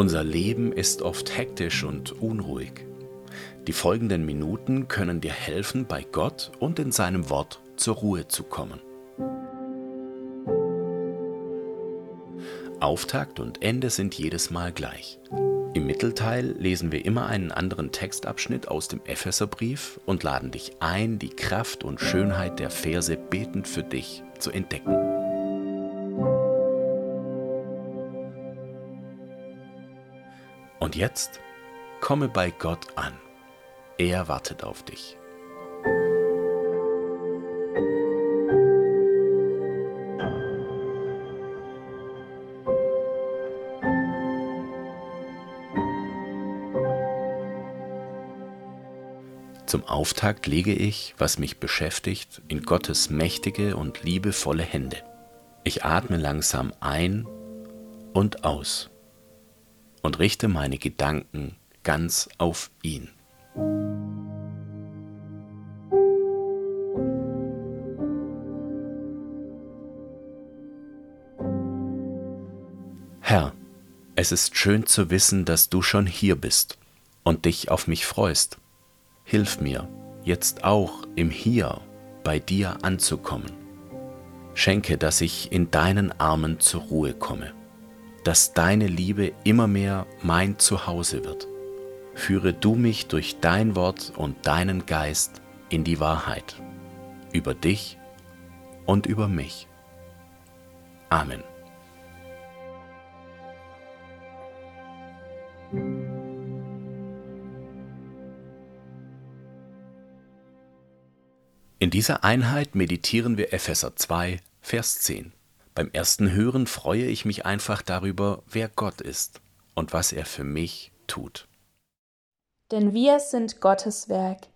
Unser Leben ist oft hektisch und unruhig. Die folgenden Minuten können dir helfen, bei Gott und in seinem Wort zur Ruhe zu kommen. Auftakt und Ende sind jedes Mal gleich. Im Mittelteil lesen wir immer einen anderen Textabschnitt aus dem Epheserbrief und laden dich ein, die Kraft und Schönheit der Verse betend für dich zu entdecken. Und jetzt komme bei Gott an. Er wartet auf dich. Zum Auftakt lege ich, was mich beschäftigt, in Gottes mächtige und liebevolle Hände. Ich atme langsam ein und aus und richte meine Gedanken ganz auf ihn. Herr, es ist schön zu wissen, dass du schon hier bist und dich auf mich freust. Hilf mir, jetzt auch im Hier bei dir anzukommen. Schenke, dass ich in deinen Armen zur Ruhe komme, dass deine Liebe immer mehr mein Zuhause wird. Führe du mich durch dein Wort und deinen Geist in die Wahrheit, über dich und über mich. Amen. In dieser Einheit meditieren wir Epheser 2, Vers 10. Beim ersten Hören freue ich mich einfach darüber, wer Gott ist und was er für mich tut. Denn wir sind Gottes Werk.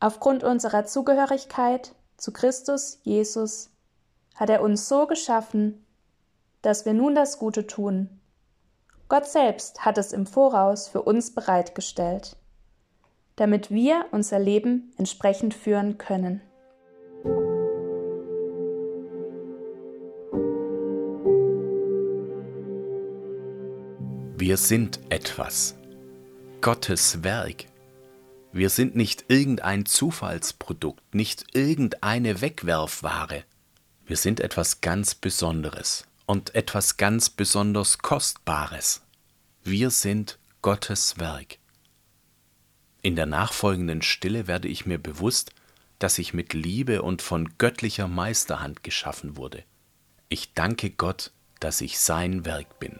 Aufgrund unserer Zugehörigkeit zu Christus Jesus hat er uns so geschaffen, dass wir nun das Gute tun. Gott selbst hat es im Voraus für uns bereitgestellt damit wir unser Leben entsprechend führen können. Wir sind etwas. Gottes Werk. Wir sind nicht irgendein Zufallsprodukt, nicht irgendeine Wegwerfware. Wir sind etwas ganz Besonderes und etwas ganz besonders Kostbares. Wir sind Gottes Werk. In der nachfolgenden Stille werde ich mir bewusst, dass ich mit Liebe und von göttlicher Meisterhand geschaffen wurde. Ich danke Gott, dass ich sein Werk bin.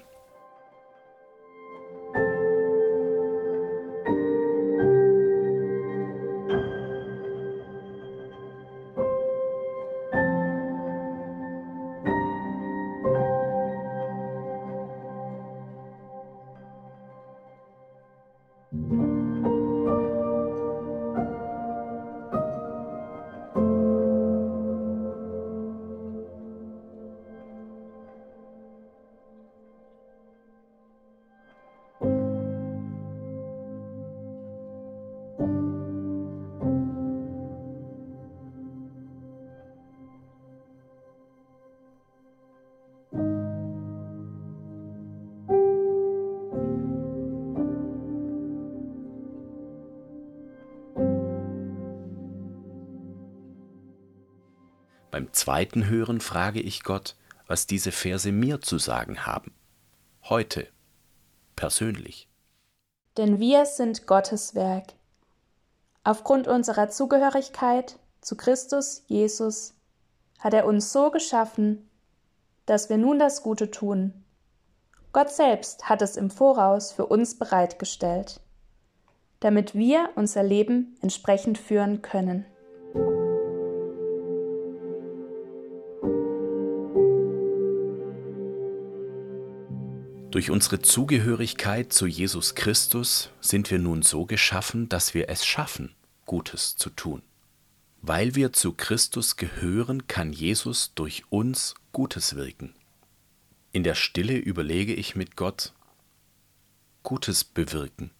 Beim zweiten Hören frage ich Gott, was diese Verse mir zu sagen haben. Heute, persönlich. Denn wir sind Gottes Werk. Aufgrund unserer Zugehörigkeit zu Christus Jesus hat er uns so geschaffen, dass wir nun das Gute tun. Gott selbst hat es im Voraus für uns bereitgestellt, damit wir unser Leben entsprechend führen können. Durch unsere Zugehörigkeit zu Jesus Christus sind wir nun so geschaffen, dass wir es schaffen, Gutes zu tun. Weil wir zu Christus gehören, kann Jesus durch uns Gutes wirken. In der Stille überlege ich mit Gott, Gutes bewirken.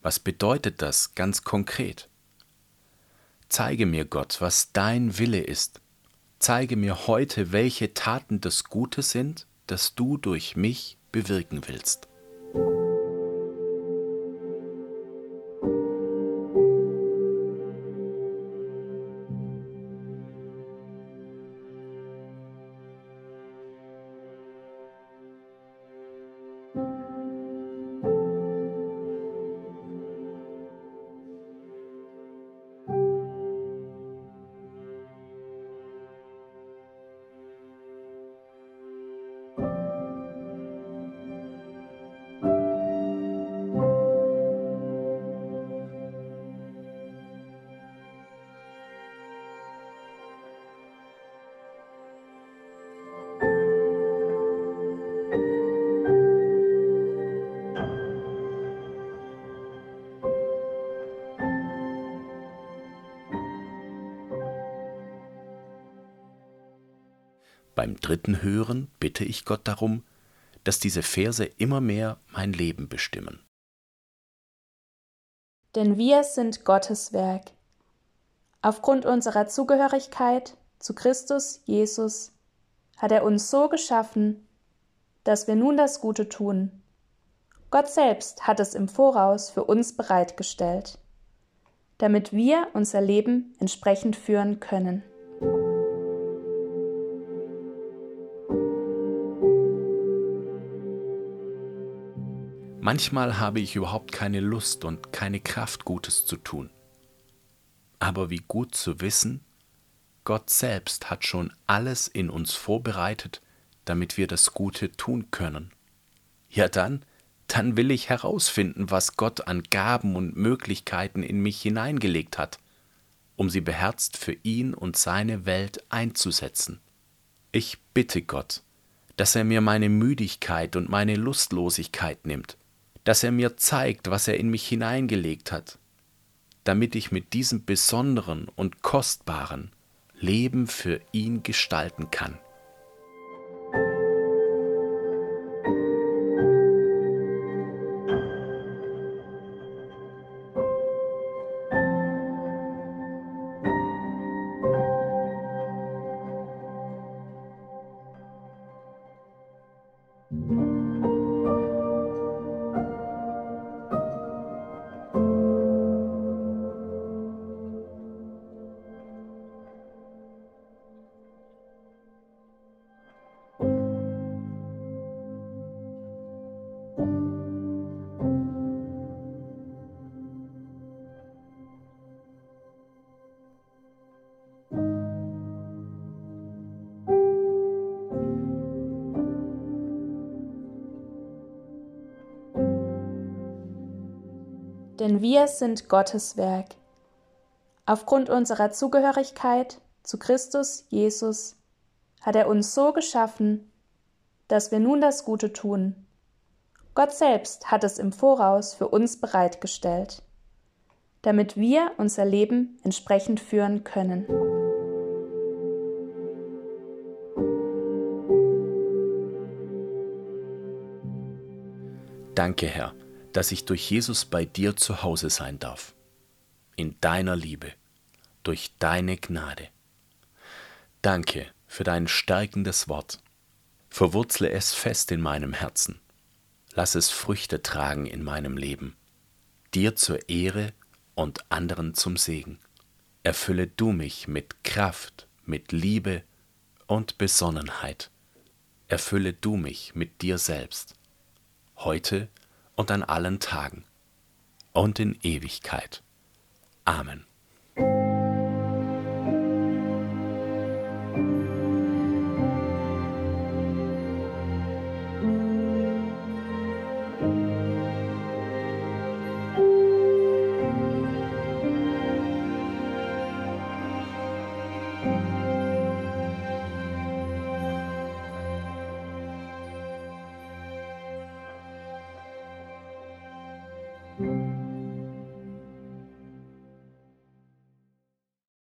Was bedeutet das ganz konkret? Zeige mir, Gott, was dein Wille ist. Zeige mir heute, welche Taten das Gute sind, das du durch mich bewirken willst. Beim dritten Hören bitte ich Gott darum, dass diese Verse immer mehr mein Leben bestimmen. Denn wir sind Gottes Werk. Aufgrund unserer Zugehörigkeit zu Christus Jesus hat er uns so geschaffen, dass wir nun das Gute tun. Gott selbst hat es im Voraus für uns bereitgestellt, damit wir unser Leben entsprechend führen können. Manchmal habe ich überhaupt keine Lust und keine Kraft, Gutes zu tun. Aber wie gut zu wissen, Gott selbst hat schon alles in uns vorbereitet, damit wir das Gute tun können. Ja dann, dann will ich herausfinden, was Gott an Gaben und Möglichkeiten in mich hineingelegt hat, um sie beherzt für ihn und seine Welt einzusetzen. Ich bitte Gott, dass er mir meine Müdigkeit und meine Lustlosigkeit nimmt dass er mir zeigt, was er in mich hineingelegt hat, damit ich mit diesem besonderen und kostbaren Leben für ihn gestalten kann. Denn wir sind Gottes Werk. Aufgrund unserer Zugehörigkeit zu Christus Jesus hat er uns so geschaffen, dass wir nun das Gute tun. Gott selbst hat es im Voraus für uns bereitgestellt, damit wir unser Leben entsprechend führen können. Danke, Herr dass ich durch Jesus bei dir zu Hause sein darf, in deiner Liebe, durch deine Gnade. Danke für dein stärkendes Wort. Verwurzle es fest in meinem Herzen. Lass es Früchte tragen in meinem Leben, dir zur Ehre und anderen zum Segen. Erfülle du mich mit Kraft, mit Liebe und Besonnenheit. Erfülle du mich mit dir selbst, heute und an allen Tagen und in Ewigkeit. Amen.